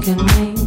can make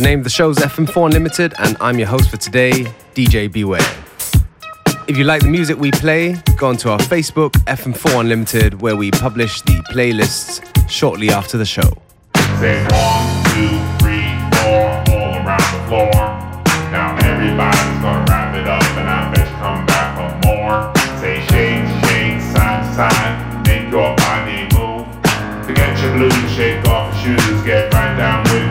name of the show is FM4 Unlimited, and I'm your host for today, DJ Beware. If you like the music we play, go onto our Facebook, FM4 Unlimited, where we publish the playlists shortly after the show. Say one, two, three, four, all around the floor. Now everybody's gonna wrap it up, and I bet you come back for more. Say shake, shake, side side, make your body move. Forget your blues, shake off your shoes, get right down with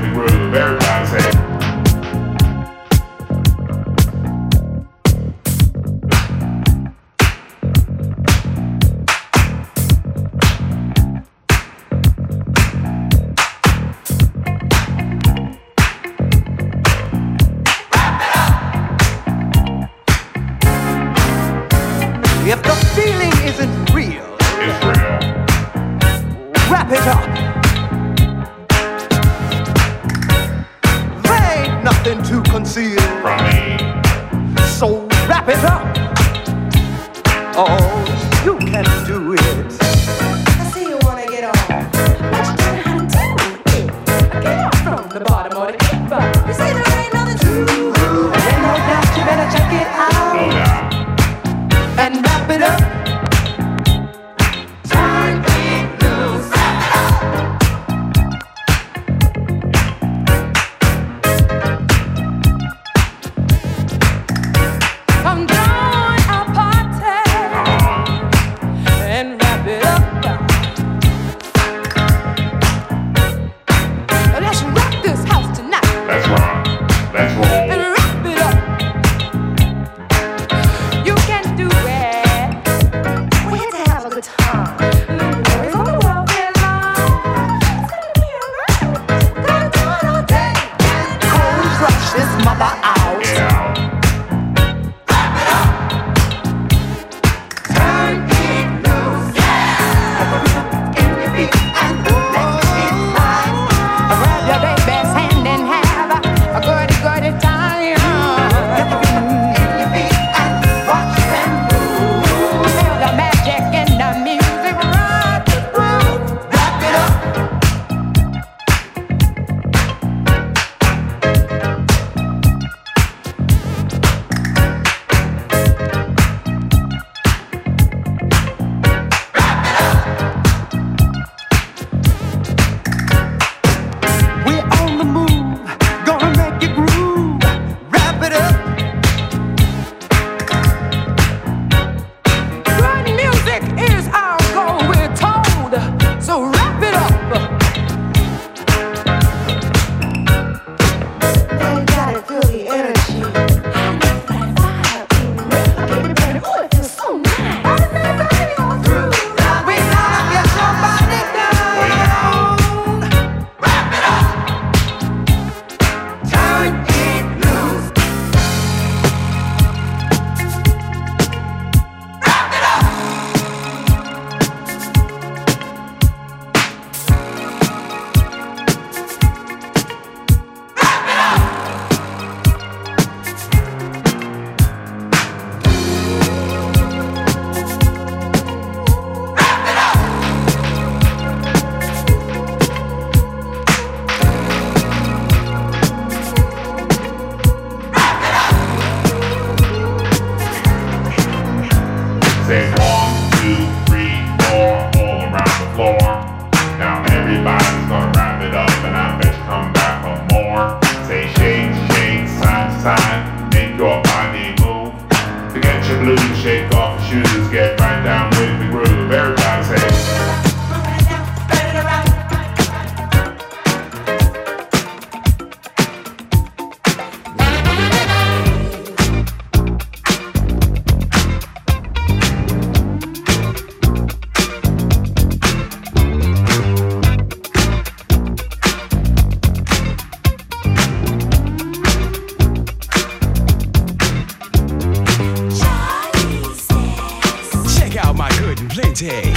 Saturday,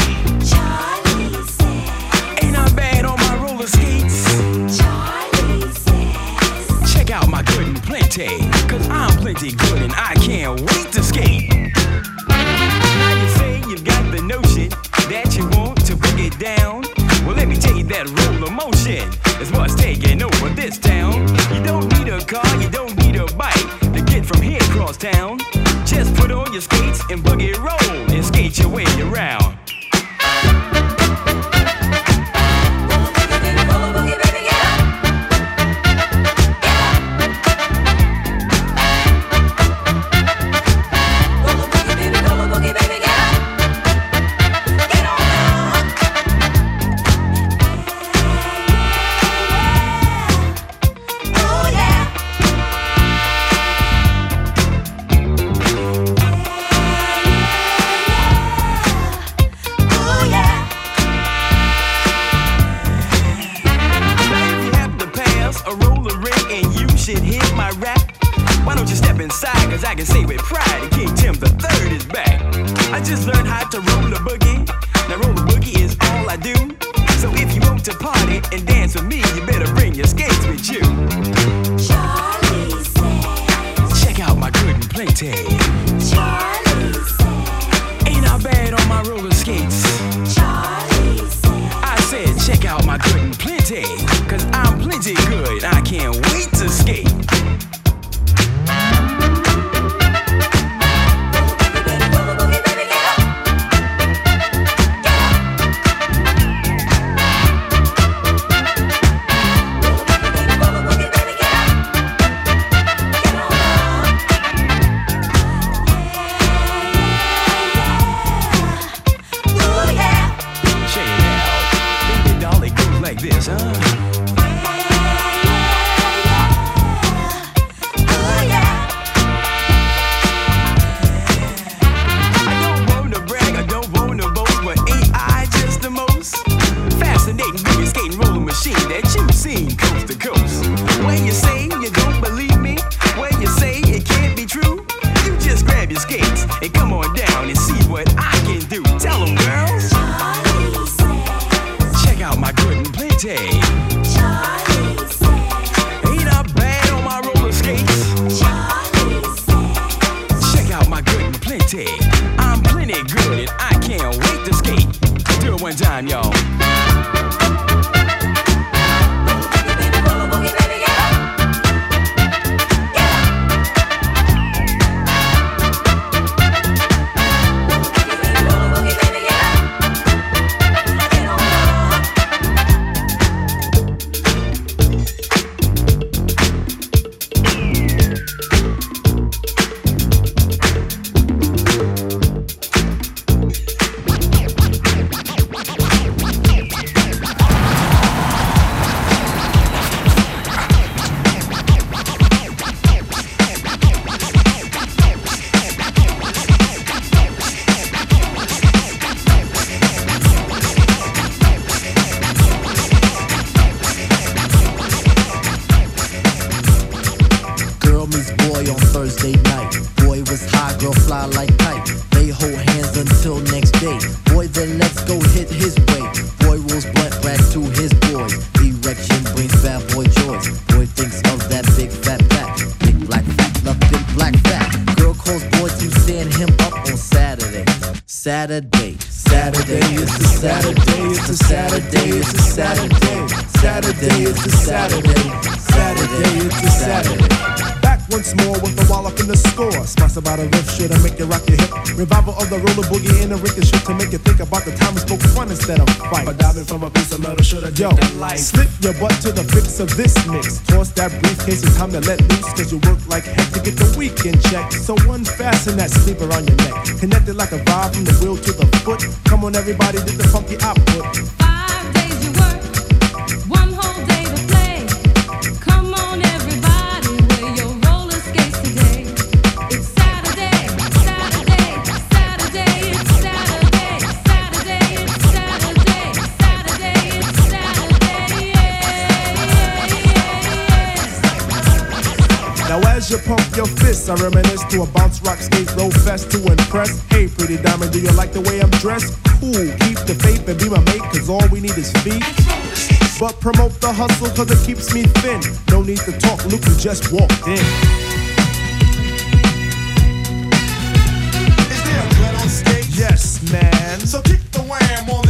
time to let loose. Cause you work like heck to get the weekend check. So unfasten that sleeper on your neck. Connected like a vibe from the wheel to the foot. Come on, everybody, did the funky output. Your fists, I reminisce to a bounce rock skate roll fest to impress. Hey, pretty diamond, do you like the way I'm dressed? Cool, keep the faith and be my mate, cause all we need is feet. But promote the hustle, cause it keeps me thin. No need to talk, Luke, you just walked in. Is there a on stage? Yes, man. So kick the wham on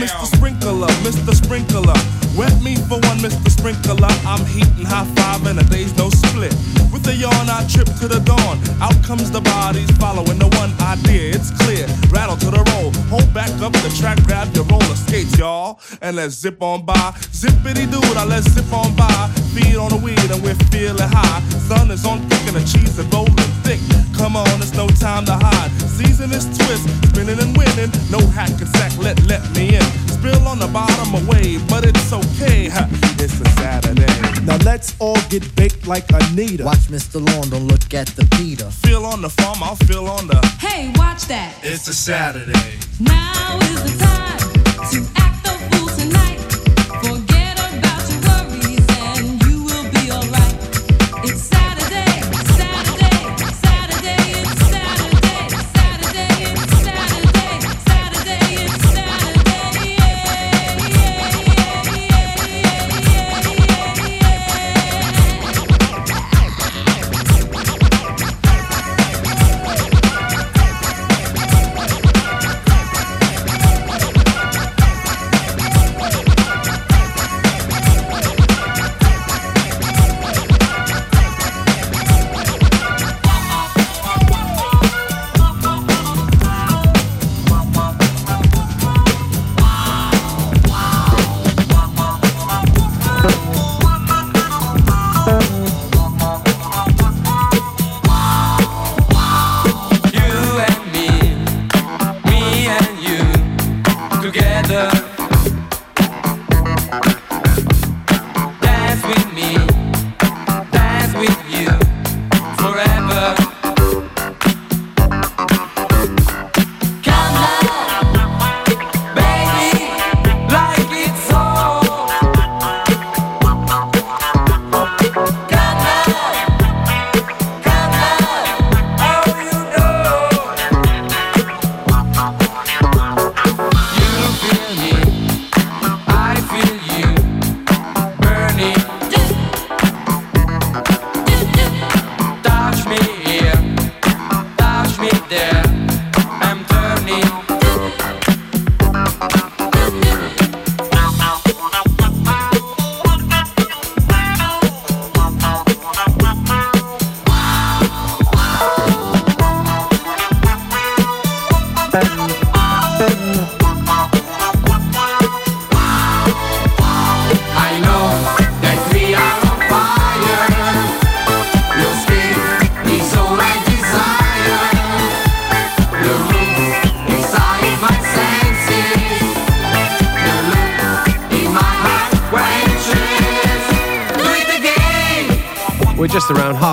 Mr. Sprinkler, Mr. Sprinkler. Wet me for one, Mr. Sprinkler. I'm heating high five and a day's no split. With a yawn, I trip to the dawn. Out comes the bodies following the one idea. It's clear. Rattle to the roll. Hold back up the track, grab your roller skates, y'all. And let's zip on by. Zippity doo, now let's zip on by. Feed on the weed and we're feeling high. Sun is on thick and the cheese is rolling thick. Come on, it's no time to hide. Season is twist, spinning and winning. No hack and sack, let let me in. Spill on the bottom away, but it's okay. ha, It's a Saturday. Now let's all get baked like Anita. Watch Mr. Lawn, don't look at the Peter. Feel on the farm, I'll feel on the. Hey, watch that. It's a Saturday. Now is the time to act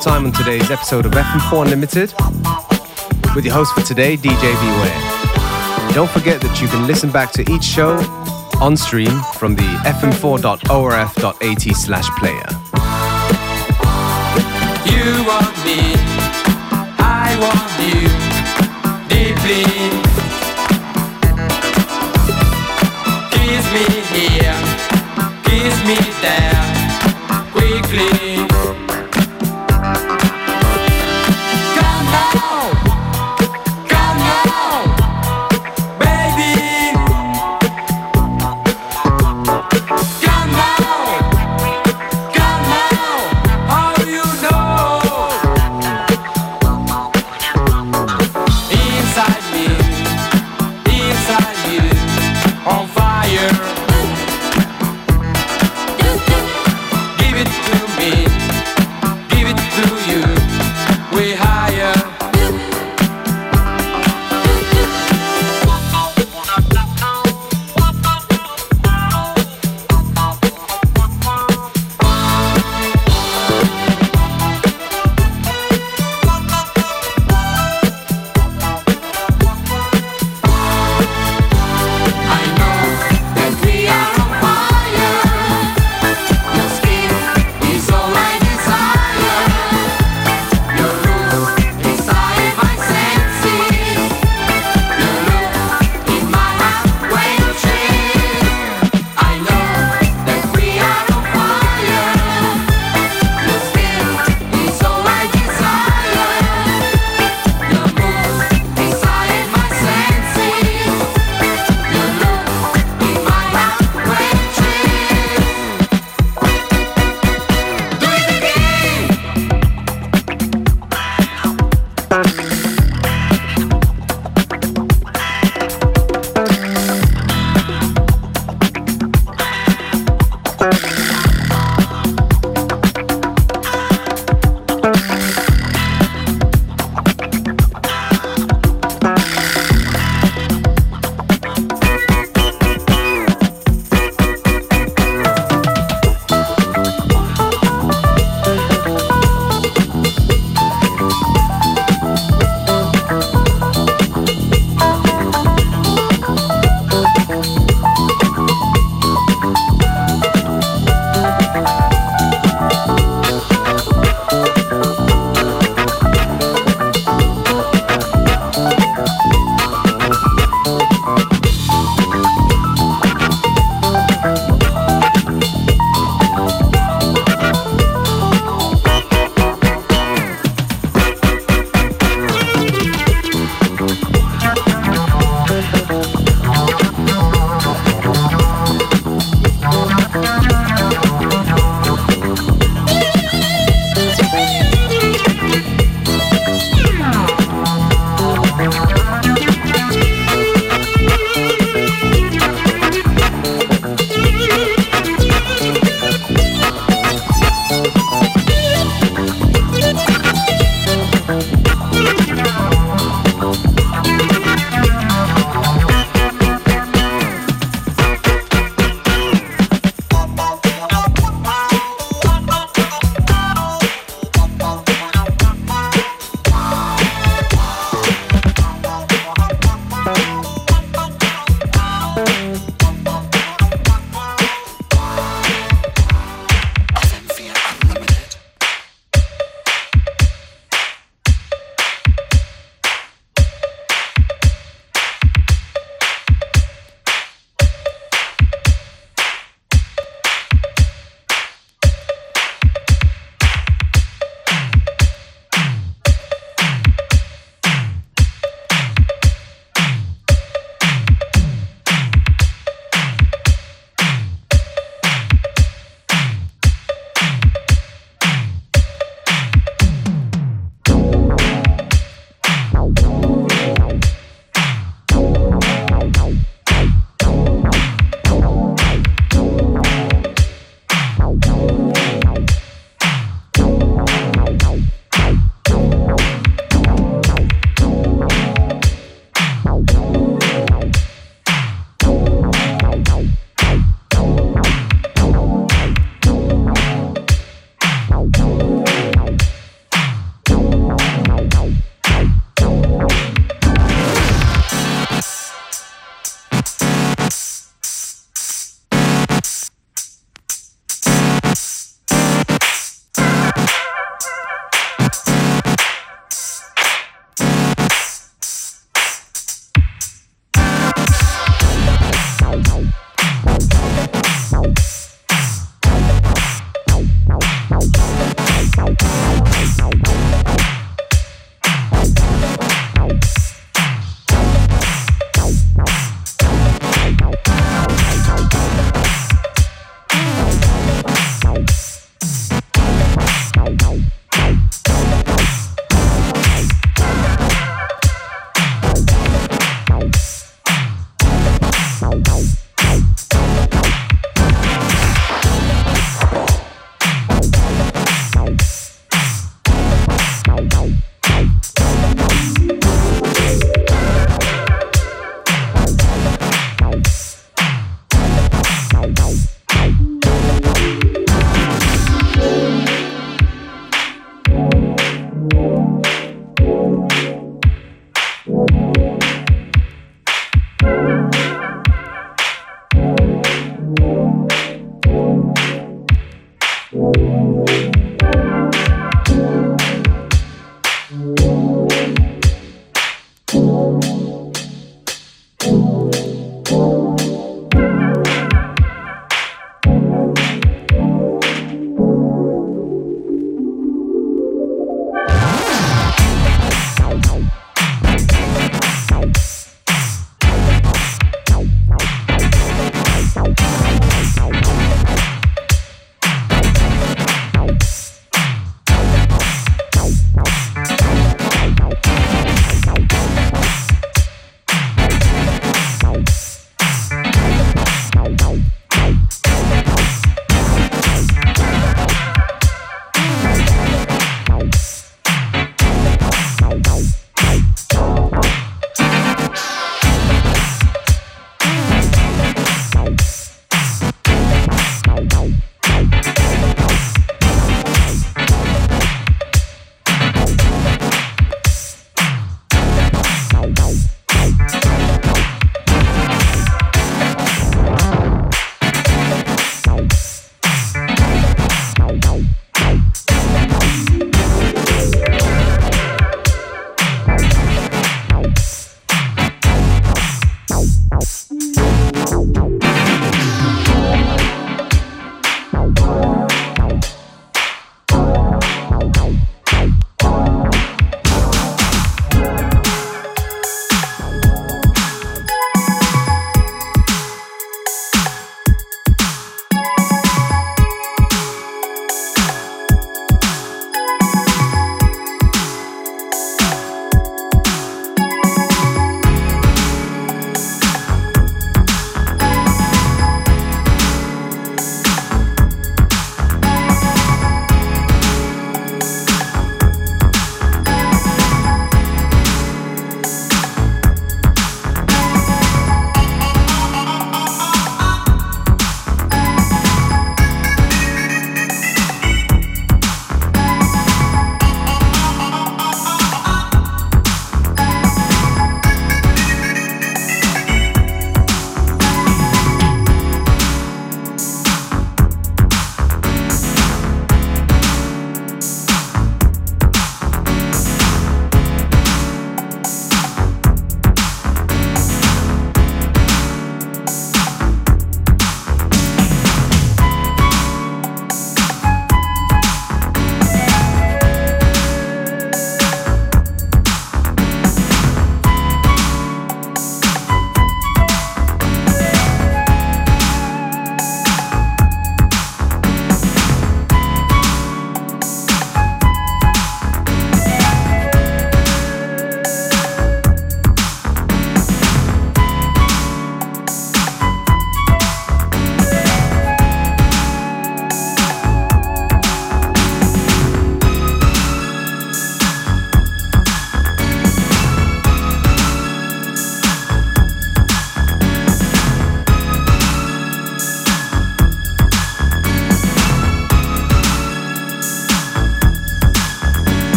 time on today's episode of FM4 Unlimited with your host for today, DJ Beware. Don't forget that you can listen back to each show on stream from the fm4.orf.at slash player. You want me, I want